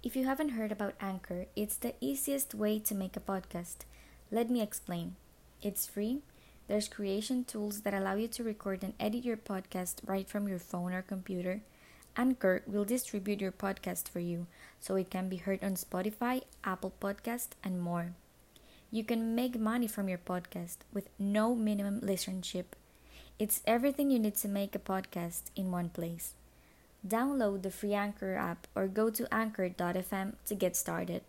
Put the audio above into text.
If you haven't heard about Anchor, it's the easiest way to make a podcast. Let me explain. It's free. There's creation tools that allow you to record and edit your podcast right from your phone or computer. Anchor will distribute your podcast for you so it can be heard on Spotify, Apple Podcast, and more. You can make money from your podcast with no minimum listenership. It's everything you need to make a podcast in one place. Download the free Anchor app or go to anchor.fm to get started.